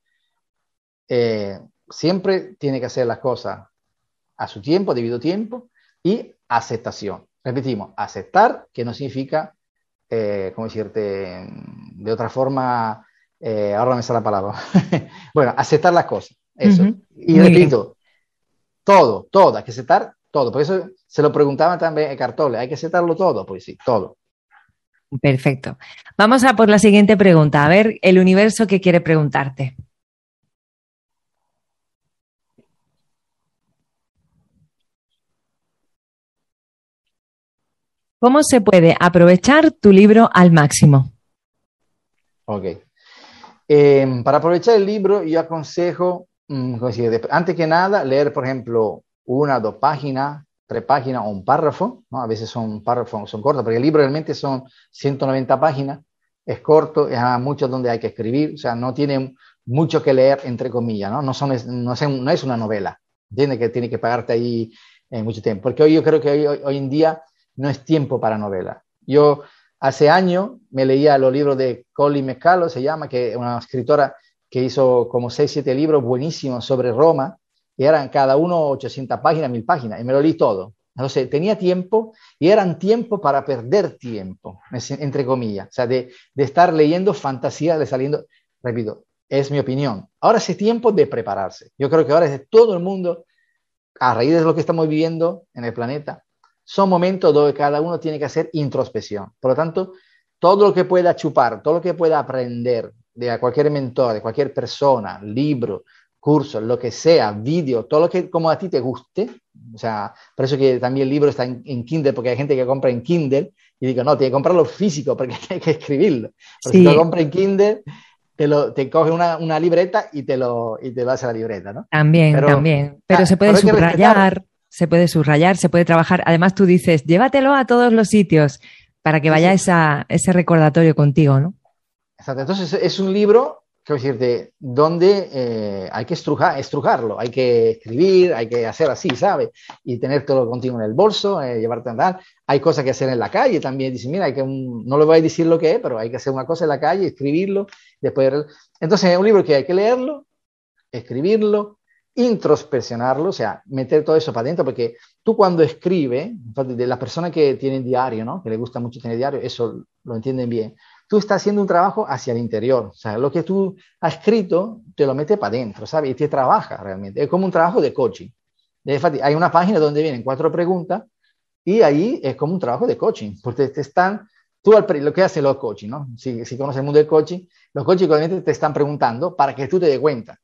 eh, siempre tiene que hacer las cosas a su tiempo, debido tiempo, y aceptación. Repetimos, aceptar, que no significa, eh, ¿cómo decirte? De otra forma, eh, ahora me sale la palabra. *laughs* bueno, aceptar las cosas, eso. Y repito, todo, todo, hay que aceptar todo. Por eso se lo preguntaba también a Cartole, hay que aceptarlo todo, pues sí, todo. Perfecto. Vamos a por la siguiente pregunta. A ver, el universo que quiere preguntarte. ¿Cómo se puede aprovechar tu libro al máximo? Ok. Em, para aprovechar el libro, yo aconsejo, mm, antes que nada, leer, por ejemplo, una, dos páginas, tres páginas o un párrafo, ¿no? A veces son párrafos, son cortos, porque el libro realmente son 190 páginas, es corto, es mucho donde hay que escribir, o sea, no tiene mucho que leer, entre comillas, ¿no? No, son, no, no es una novela, tiene que, tiene que pagarte ahí eh, mucho tiempo, porque hoy yo creo que hoy, hoy en día no es tiempo para novela. Yo hace años me leía los libros de Colin McCullough, se llama, que es una escritora que hizo como 6, 7 libros buenísimos sobre Roma, y eran cada uno 800 páginas, 1000 páginas, y me lo leí todo. Entonces, tenía tiempo y eran tiempo para perder tiempo, entre comillas, o sea, de, de estar leyendo fantasía, de saliendo, repito, es mi opinión. Ahora es tiempo de prepararse. Yo creo que ahora es de todo el mundo, a raíz de lo que estamos viviendo en el planeta, son momentos donde cada uno tiene que hacer introspección. Por lo tanto, todo lo que pueda chupar, todo lo que pueda aprender de cualquier mentor, de cualquier persona, libro, curso, lo que sea, vídeo, todo lo que como a ti te guste, o sea, por eso que también el libro está en, Kindle, porque hay gente que compra en Kindle y digo, no, tiene que comprarlo físico porque *laughs* hay que escribirlo. Porque si lo compra en Kindle, te, lo, te coge una, una, libreta y te lo, y te lo hace la libreta, ¿no? También, también. Pero se puede subrayar se puede subrayar, se puede trabajar. Además, tú dices, llévatelo a todos los sitios para que vaya esa, ese recordatorio contigo, ¿no? Exacto. Entonces, es un libro, quiero decirte, donde eh, hay que estrujar, estrujarlo, hay que escribir, hay que hacer así, ¿sabes? Y tener todo contigo en el bolso, eh, llevarte a andar. Hay cosas que hacer en la calle también. Dice, mira, hay que no le voy a decir lo que es, pero hay que hacer una cosa en la calle, escribirlo. Después, entonces, es un libro que hay que leerlo, escribirlo, introspeccionarlo, o sea, meter todo eso para adentro, porque tú cuando escribes, de la persona que tiene diario, ¿no? que le gusta mucho tener diario, eso lo entienden bien, tú estás haciendo un trabajo hacia el interior, o sea, lo que tú has escrito te lo mete para adentro, ¿sabes? Y te trabaja realmente, es como un trabajo de coaching. Hay una página donde vienen cuatro preguntas y ahí es como un trabajo de coaching, porque te están, tú lo que hacen los coaching, ¿no? Si, si conoces el mundo del coaching, los obviamente te están preguntando para que tú te des cuenta.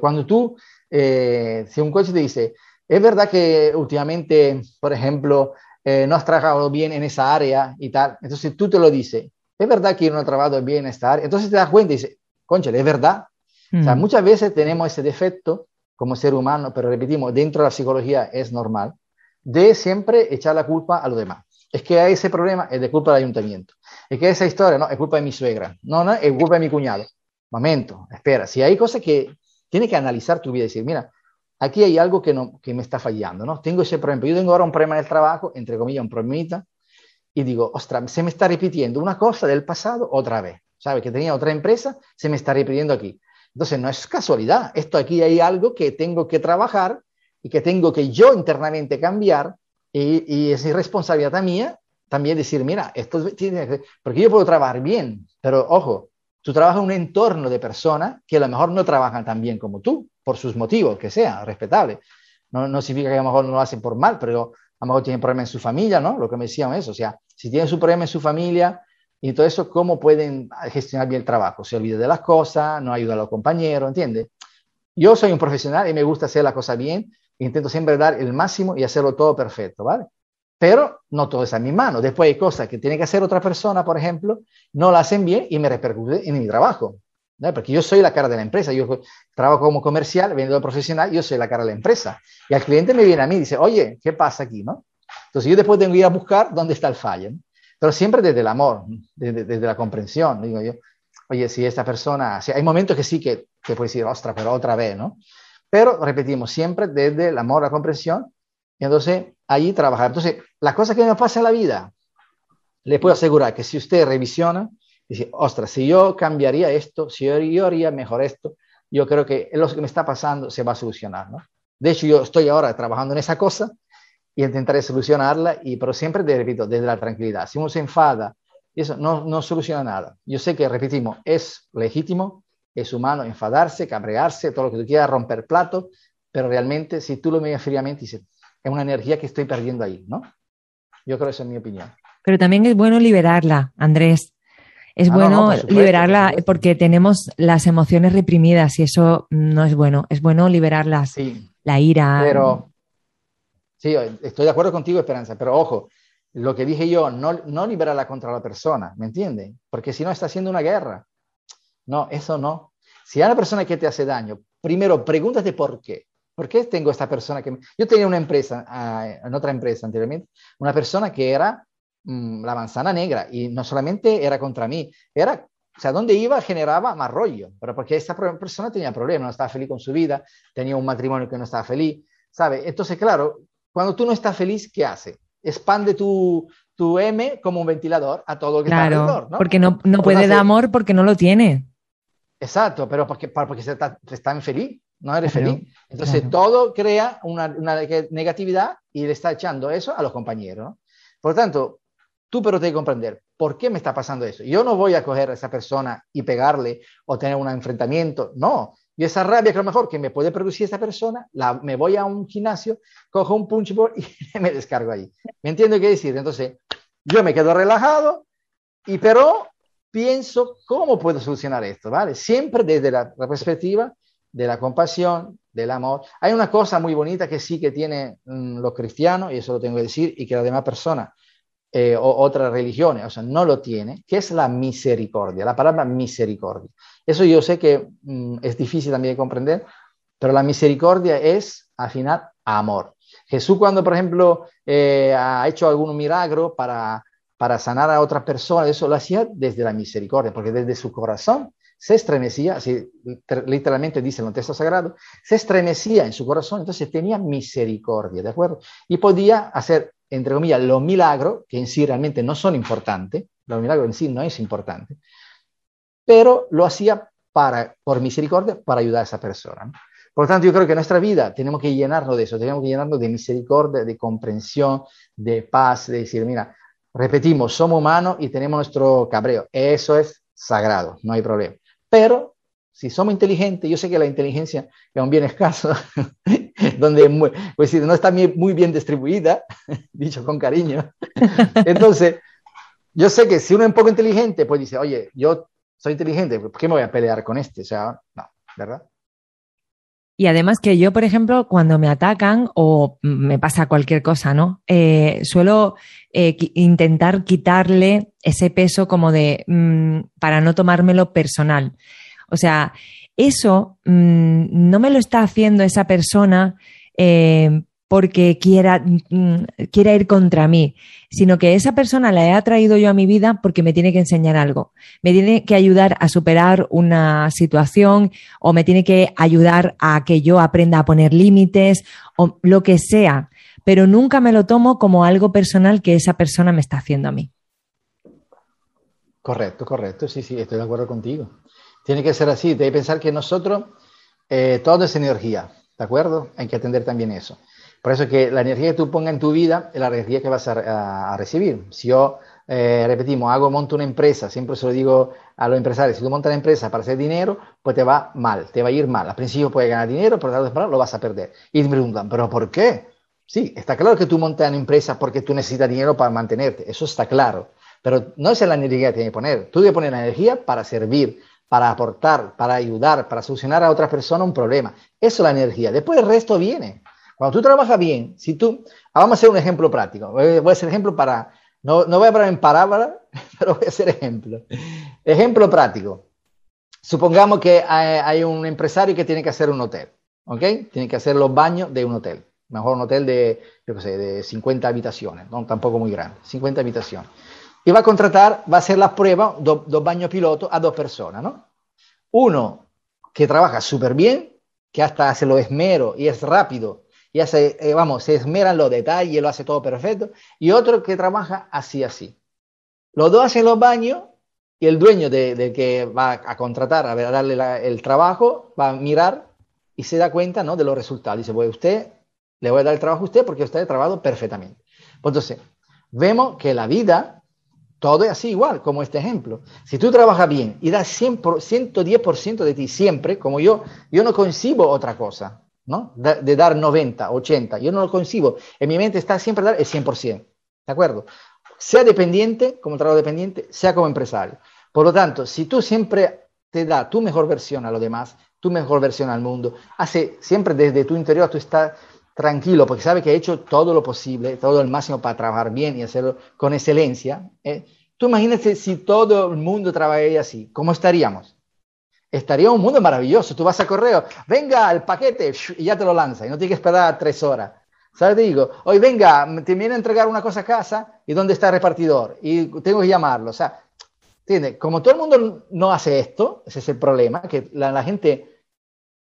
Cuando tú eh, si un coach te dice, es verdad que últimamente, por ejemplo, eh, no has trabajado bien en esa área y tal. Entonces tú te lo dices, es verdad que no he trabajado bien en esta área. Entonces te das cuenta y dices, concha, es verdad. O sea, mm. muchas veces tenemos ese defecto como ser humano, pero repetimos, dentro de la psicología es normal, de siempre echar la culpa a los demás. Es que hay ese problema es de culpa del ayuntamiento. Es que esa historia, no, es culpa de mi suegra. No, no, es culpa de mi cuñado. Momento, espera. Si hay cosas que tienes que analizar tu vida y decir, mira, aquí hay algo que, no, que me está fallando, ¿no? Tengo ese problema. Yo tengo ahora un problema en el trabajo, entre comillas, un problemita, y digo, ostras, se me está repitiendo una cosa del pasado otra vez. ¿Sabes? Que tenía otra empresa, se me está repitiendo aquí. Entonces, no es casualidad. Esto aquí hay algo que tengo que trabajar y que tengo que yo internamente cambiar y, es responsabilidad mía también decir, mira, esto tiene porque yo puedo trabajar bien, pero ojo, tú trabajas en un entorno de personas que a lo mejor no trabajan tan bien como tú, por sus motivos, que sea, respetable. No, no significa que a lo mejor no lo hacen por mal, pero a lo mejor tienen problemas en su familia, ¿no? Lo que me decían eso, o sea, si tienen su problema en su familia y todo eso, ¿cómo pueden gestionar bien el trabajo? Se olvida de las cosas, no ayuda a los compañeros, ¿entiendes? Yo soy un profesional y me gusta hacer la cosa bien, intento siempre dar el máximo y hacerlo todo perfecto, ¿vale? Pero no todo está en mi mano. Después hay cosas que tiene que hacer otra persona, por ejemplo, no la hacen bien y me repercute en mi trabajo. ¿no? Porque yo soy la cara de la empresa. Yo trabajo como comercial, vendedor profesional, yo soy la cara de la empresa. Y al cliente me viene a mí y dice, oye, ¿qué pasa aquí? ¿no? Entonces yo después tengo que ir a buscar dónde está el fallo. Pero siempre desde el amor, desde, la comprensión. Digo yo, oye, si esta persona, si hay momentos que sí que, que puedes decir, ostras, pero otra vez, ¿no? Pero repetimos siempre desde el amor, la comprensión, entonces allí trabajar. Entonces, la cosa que me pasa en la vida, le puedo asegurar que si usted revisiona, dice, ostras, si yo cambiaría esto, si yo, haría mejor esto, yo creo que lo que me está pasando se va a solucionar, ¿no? De hecho, yo estoy ahora trabajando en esa cosa y intentaré solucionarla, y, pero siempre, repito, desde la tranquilidad. Si uno se enfada, eso no, no soluciona nada. Yo sé que, repetimos, es legítimo, es humano enfadarse, cabrearse, todo lo que tú quieras, romper plato, pero realmente si tú lo miras fríamente, dices, es una energía que estoy perdiendo ahí, ¿no? Yo creo que esa es mi opinión. Pero también es bueno liberarla, Andrés. Es ah, bueno liberarla porque tenemos las emociones reprimidas y eso no es bueno. Es bueno liberarlas. Sí, la ira. Pero, sí, estoy de acuerdo contigo, Esperanza, pero ojo, lo que dije yo, no, no liberarla contra la persona, ¿me entiendes? Porque si no está haciendo una guerra. No, eso no. Si hay una persona que te hace daño, primero pregúntate por qué. ¿Por qué tengo esta persona que... Yo tenía una empresa, ah, en otra empresa anteriormente, una persona que era mm, la manzana negra y no solamente era contra mí, era, o sea, donde iba generaba más rollo, pero porque esta persona tenía problemas, no estaba feliz con su vida, tenía un matrimonio que no estaba feliz, ¿sabe? Entonces, claro, cuando tú no estás feliz, ¿qué hace? Expande tu, tu M como un ventilador a todo lo que está alrededor, ¿no? Porque no, no puede dar amor porque no lo tiene. Exacto, pero porque, porque se está, está infeliz, no eres feliz. Entonces todo crea una, negatividad y le está echando eso a los compañeros. Por lo tanto, tú pero te que comprender por qué me está pasando eso. Yo no voy a coger a esa persona y pegarle o tener un enfrentamiento, no. Y esa rabia que a lo mejor que me puede producir esa persona, la, me voy a un gimnasio, cojo un punchboard y *laughs* me descargo ahí. ¿Me entiendo qué decir? Entonces, yo me quedo relajado, y pero pienso cómo puedo solucionar esto, ¿vale? Siempre desde la, perspectiva de la compasión, del amor. Hay una cosa muy bonita que sí que tienen mm, los cristianos, y eso lo tengo que decir, y que las demás personas eh, o otras religiones, o sea, no lo tienen, que es la misericordia, la palabra misericordia. Eso yo sé que mm, es difícil también de comprender, pero la misericordia es, al final, amor. Jesús cuando, por ejemplo, eh, ha hecho algún milagro para para sanar a otras personas, eso lo hacía desde la misericordia, porque desde su corazón se estremecía, así literalmente dice el texto sagrado, se estremecía en su corazón, entonces tenía misericordia, ¿de acuerdo? Y podía hacer, entre comillas, los milagros, que en sí realmente no son importantes, los milagros en sí no es importante, pero lo hacía para, por misericordia para ayudar a esa persona. Por lo tanto, yo creo que en nuestra vida tenemos que llenarnos de eso, tenemos que llenarnos de misericordia, de comprensión, de paz, de decir, mira, Repetimos, somos humanos y tenemos nuestro cabreo. Eso es sagrado, no hay problema. Pero si somos inteligentes, yo sé que la inteligencia es un bien escaso, *laughs* donde pues, no está muy bien distribuida, *laughs* dicho con cariño. *laughs* Entonces, yo sé que si uno es un poco inteligente, pues dice, oye, yo soy inteligente, ¿por qué me voy a pelear con este? O sea, no, ¿verdad? Y además que yo, por ejemplo, cuando me atacan o me pasa cualquier cosa, ¿no? Eh, suelo eh, intentar quitarle ese peso como de, mm, para no tomármelo personal. O sea, eso mm, no me lo está haciendo esa persona eh, porque quiera, mm, quiera ir contra mí, sino que esa persona la he atraído yo a mi vida porque me tiene que enseñar algo, me tiene que ayudar a superar una situación o me tiene que ayudar a que yo aprenda a poner límites o lo que sea, pero nunca me lo tomo como algo personal que esa persona me está haciendo a mí. Correcto, correcto, sí, sí, estoy de acuerdo contigo. Tiene que ser así, que pensar que nosotros, eh, todo es energía, ¿de acuerdo? Hay que atender también eso. Por eso que la energía que tú pongas en tu vida es la energía que vas a, recibir. Si yo, eh, repetimos, hago, monto una empresa, siempre se lo digo a los empresarios, si tú montas una empresa para hacer dinero, pues te va mal, te va a ir mal. Al principio puedes ganar dinero, pero tarde o lo vas a perder. Y me preguntan, ¿pero por qué? Sí, está claro que tú montas una empresa porque tú necesitas dinero para mantenerte, eso está claro. Pero no es la energía que tienes que poner. Tú debes poner la energía para servir, para aportar, para ayudar, para solucionar a otra persona un problema. Eso es la energía. Después el resto viene. Cuando tú trabajas bien, si tú, ah, vamos a hacer un ejemplo práctico. Voy a hacer ejemplo para, no, no voy a hablar en parábola, *laughs* pero voy a hacer ejemplo. Ejemplo práctico. Supongamos que hay, un empresario que tiene que hacer un hotel, ¿ok? Tiene que hacer los baños de un hotel. Mejor un hotel de, yo qué sé, de 50 habitaciones, no tampoco muy grande, 50 habitaciones. Y va a contratar, va a hacer la prueba, dos baños pilotos a dos personas, ¿no? Uno que trabaja súper bien, que hasta hace lo esmero y es rápido y hace, eh, vamos, se esmeran los detalles, lo hace todo perfecto, y otro que trabaja así, así. Los dos hacen los baños y el dueño de, que va a contratar, a, darle el trabajo, va a mirar y se da cuenta ¿no? de los resultados. Dice, pues usted, le voy a dar el trabajo a usted porque usted ha trabajado perfectamente. Pues entonces, vemos que la vida, todo es así igual, como este ejemplo. Si tú trabajas bien y das 100 110% de ti siempre, como yo, yo no concibo otra cosa. ¿No? De, dar 90, 80. Yo no lo concibo. En mi mente está siempre dar el 100%. ¿De acuerdo? Sea dependiente, como trabajo dependiente, sea como empresario. Por lo tanto, si tú siempre te das tu mejor versión a los demás, tu mejor versión al mundo, hace siempre desde tu interior, tú estás tranquilo porque sabes que he hecho todo lo posible, todo el máximo para trabajar bien y hacerlo con excelencia. ¿eh? Tú imagínate si todo el mundo trabajaría así, ¿cómo estaríamos? Estaría un mundo maravilloso. Tú vas a correo, venga el paquete y ya te lo lanza y no tienes que esperar tres horas. ¿Sabes? Te digo, hoy venga, te viene a entregar una cosa a casa y dónde está el repartidor y tengo que llamarlo. O sea, ¿entiendes? Como todo el mundo no hace esto, ese es el problema, que la, gente,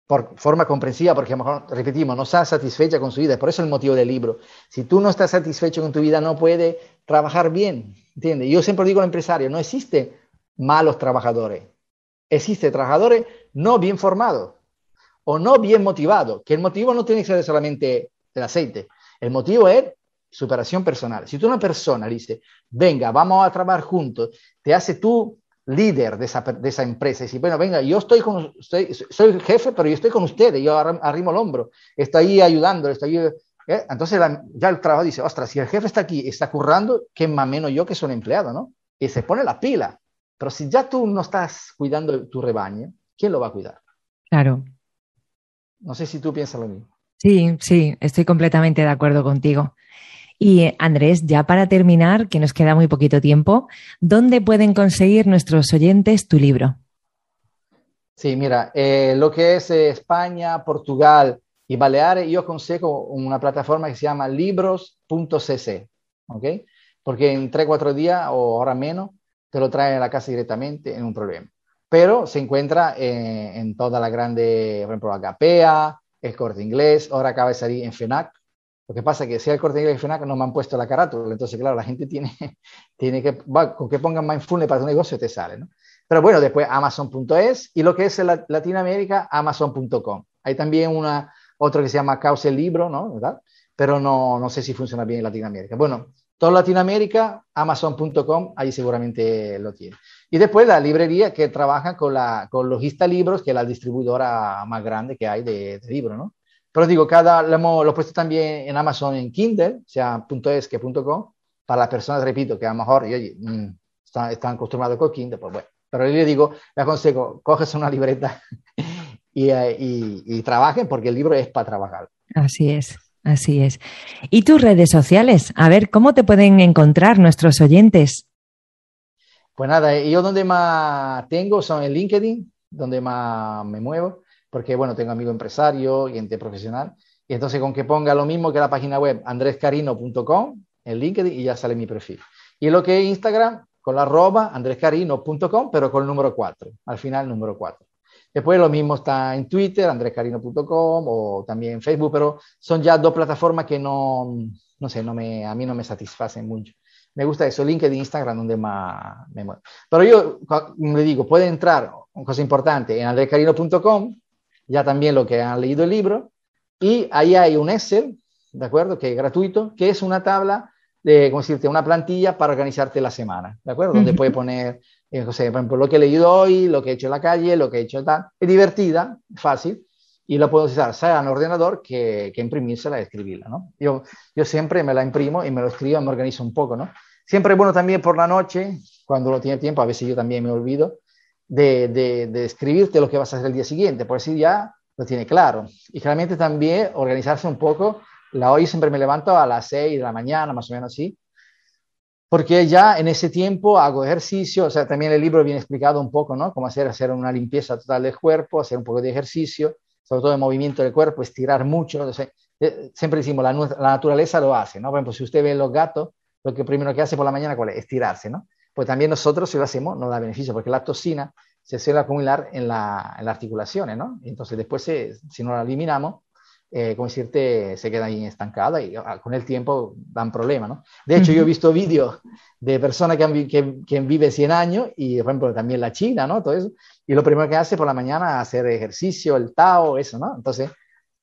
por forma comprensiva, porque a lo mejor, repetimos, no está satisfecha con su vida, por eso es el motivo del libro. Si tú no estás satisfecho con tu vida, no puedes trabajar bien. ¿Entiendes? Yo siempre digo al empresario, no existe malos trabajadores existen trabajadores no bien formados o no bien motivados, que el motivo no tiene que ser solamente el aceite, el motivo es superación personal. Si tú una persona dice, venga, vamos a trabajar juntos, te hace tú líder de esa, de esa empresa, y dice, bueno, venga, yo estoy con, estoy, soy jefe, pero yo estoy con ustedes, yo arrimo el hombro, estoy ahí ayudando, estoy ¿eh? Entonces ya el trabajo dice, ostras, si el jefe está aquí, está currando, ¿qué más menos yo que soy un empleado, ¿no? Y se pone la pila. Pero si ya tú no estás cuidando tu rebaño, ¿quién lo va a cuidar? Claro. No sé si tú piensas lo mismo. Sí, sí, estoy completamente de acuerdo contigo. Y Andrés, ya para terminar, que nos queda muy poquito tiempo, ¿dónde pueden conseguir nuestros oyentes tu libro? Sí, mira, eh, lo que es eh, España, Portugal y Baleares, yo aconsejo una plataforma que se llama libros.cc, ¿ok? Porque en tres, cuatro días o ahora menos te lo trae a la casa directamente en un problema. Pero se encuentra en, toda la grande, por ejemplo, Agapea, el Corte Inglés, ahora acaba de salir en FENAC. Lo que pasa es que si el Corte Inglés y FENAC no me han puesto la carátula, entonces, claro, la gente tiene, *laughs* tiene que, con que pongan mindfulness para tu negocio te sale, ¿no? Pero bueno, después Amazon.es y lo que es Latinoamérica, Amazon.com. Hay también una, otro que se llama Causa el Libro, ¿no? ¿verdad? Pero no, no sé si funciona bien en Latinoamérica. Bueno, Toda Latinoamérica, Amazon.com, ahí seguramente lo tiene. Y después la librería que trabaja con, la, con Logista Libros, que es la distribuidora más grande que hay de, libros, ¿no? Pero digo, cada, lo hemos puesto también en Amazon en Kindle, o sea, .es que .com, para las personas, repito, que a lo mejor oye, mm, están, están acostumbrados con Kindle, pues bueno. Pero yo le digo, le aconsejo, coges una libreta *laughs* y, y, trabajen porque el libro es para trabajar. Así es. Así es. ¿Y tus redes sociales? A ver, ¿cómo te pueden encontrar nuestros oyentes? Pues nada, yo donde más tengo son en LinkedIn, donde más me muevo, porque bueno, tengo amigo empresario, gente profesional, y entonces con que ponga lo mismo que la página web andrescarino.com en LinkedIn y ya sale mi perfil. Y lo que es Instagram, con la arroba andrescarino.com, pero con el número 4, al final número 4. Después lo mismo está en Twitter, andrescarino.com o también en Facebook, pero son ya dos plataformas que no, no sé, no me, a mí no me satisfacen mucho. Me gusta eso, LinkedIn, Instagram, donde más me muevo. Pero yo le digo, puede entrar, cosa importante, en andrescarino.com, ya también lo que han leído el libro, y ahí hay un Excel, ¿de acuerdo? Que es gratuito, que es una tabla de, ¿cómo decirte? Una plantilla para organizarte la semana, ¿de acuerdo? Donde puede poner eh, por ejemplo, lo que he leído hoy, lo que he hecho en la calle, lo que he hecho tal. Es divertida, fácil, y lo puedo usar sea en ordenador que, que imprimírsela y escribirla, ¿no? Yo, yo siempre me la imprimo y me lo escribo, me organizo un poco, ¿no? Siempre es bueno también por la noche, cuando lo tiene tiempo, a veces yo también me olvido, de, de, de escribirte lo que vas a hacer el día siguiente, por así ya lo tiene claro. Y realmente también organizarse un poco. La hoy siempre me levanto a las 6 de la mañana, más o menos así, porque ya en ese tiempo hago ejercicio, o sea, también el libro viene explicado un poco, ¿no? Cómo hacer, hacer una limpieza total del cuerpo, hacer un poco de ejercicio, sobre todo de movimiento del cuerpo, estirar mucho. Eh, siempre decimos, la, la, naturaleza lo hace, ¿no? Por ejemplo, si usted ve los gatos, lo que primero que hace por la mañana, ¿cuál es? Estirarse, ¿no? Pues también nosotros, si lo hacemos, nos da beneficio, porque la toxina se suele acumular en, la, en las articulaciones, ¿no? Entonces, después, si no la eliminamos, eh, como decirte, se queda ahí estancada y ah, con el tiempo dan problemas, ¿no? De hecho, yo he visto vídeos de personas que, han, que, que viven 100 años y, por ejemplo, también la China, ¿no? Todo eso. Y lo primero que hace por la mañana es hacer ejercicio, el Tao, eso, ¿no? Entonces,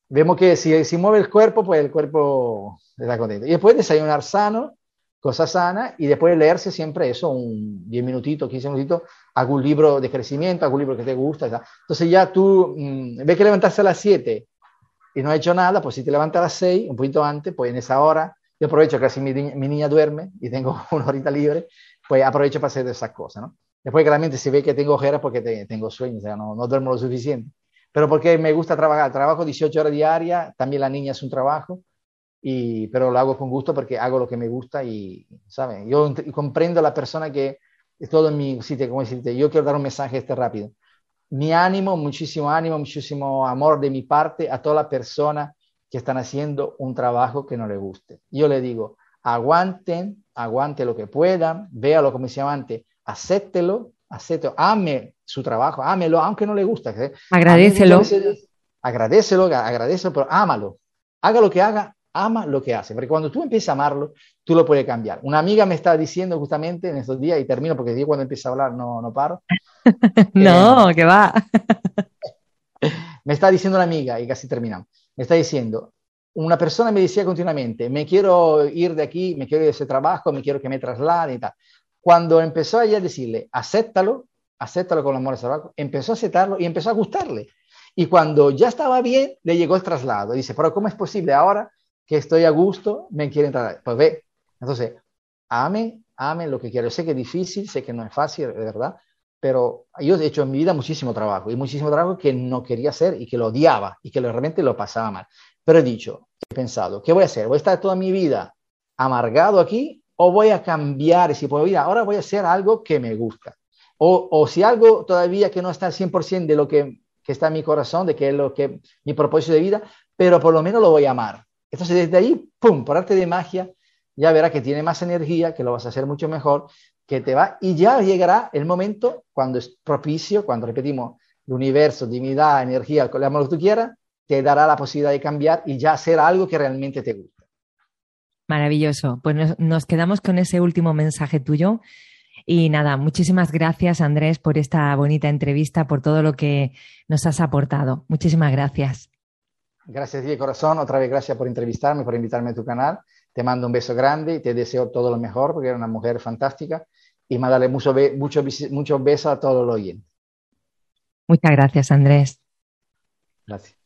vemos que si, si mueve el cuerpo, pues el cuerpo está contento. Y después desayunar sano, cosas sanas, y después leerse siempre eso, un 10 minutitos, 15 minutitos, algún libro de crecimiento, algún libro que te gusta. Entonces ya tú, mmm, ves que levantarse a las 7 y no ha hecho nada, pues si te levantas a las 6, un poquito antes, pues en esa hora, yo aprovecho que así mi, mi niña duerme y tengo *laughs* una horita libre, pues aprovecho para hacer esas cosas, ¿no? Después claramente se ve que tengo ojeras porque te, tengo sueño, o sea, no, no duermo lo suficiente. Pero porque me gusta trabajar, trabajo 18 horas diarias, también la niña es un trabajo, y, pero lo hago con gusto porque hago lo que me gusta y, ¿sabes? Yo comprendo a la persona que es todo en mi sitio, como decirte, yo quiero dar un mensaje este rápido mi ánimo, muchísimo ánimo, muchísimo amor de mi parte a toda la persona que están haciendo un trabajo que no le guste. Yo le digo, aguanten, aguante lo que puedan, véalo como decía antes, acéptelo, acéptelo, ame su trabajo, ámelo, aunque no le guste. Agradecelo. Agradecelo, agradecelo, pero ámalo. Haga lo que haga, ama lo que hace. Porque cuando tú empiezas a amarlo, tú lo puedes cambiar. Una amiga me está diciendo justamente en estos días, y termino porque yo cuando empiezo a hablar no, no paro. *laughs* no, que va. *laughs* me está diciendo una amiga, y casi terminamos, me está diciendo, una persona me decía continuamente, me quiero ir de aquí, me quiero ir de ese trabajo, me quiero que me traslade y tal. Cuando empezó ella a decirle, acéptalo, acéptalo con amor ese trabajo, empezó a aceptarlo y empezó a gustarle. Y cuando ya estaba bien, le llegó el traslado. Dice, pero ¿cómo es posible ahora que estoy a gusto, me quieren tratar. Pues ve, entonces, ame, ame lo que quiero. Sé que es difícil, sé que no es fácil, de verdad, pero yo he hecho en mi vida muchísimo trabajo y muchísimo trabajo que no quería hacer y que lo odiaba y que realmente lo pasaba mal. Pero he dicho, he pensado, ¿qué voy a hacer? ¿Voy a estar toda mi vida amargado aquí o voy a cambiar si puedo ir? Ahora voy a hacer algo que me gusta. O, o si algo todavía que no está al 100% de lo que, que está en mi corazón, de que es lo que mi propósito de vida, pero por lo menos lo voy a amar. Entonces, desde ahí, ¡pum!, por arte de magia, ya verás que tiene más energía, que lo vas a hacer mucho mejor, que te va, y ya llegará el momento cuando es propicio, cuando repetimos, el universo, divinidad, energía, lo que tú quieras, te dará la posibilidad de cambiar y ya hacer algo que realmente te gusta. Maravilloso. Pues nos, nos quedamos con ese último mensaje tuyo. Y nada, muchísimas gracias Andrés por esta bonita entrevista, por todo lo que nos has aportado. Muchísimas gracias. Gracias de corazón. Otra vez gracias por entrevistarme, por invitarme a tu canal. Te mando un beso grande y te deseo todo lo mejor porque eres una mujer fantástica. Y mandarle muchos mucho, mucho besos a todos los oyentes. Muchas gracias, Andrés. Gracias.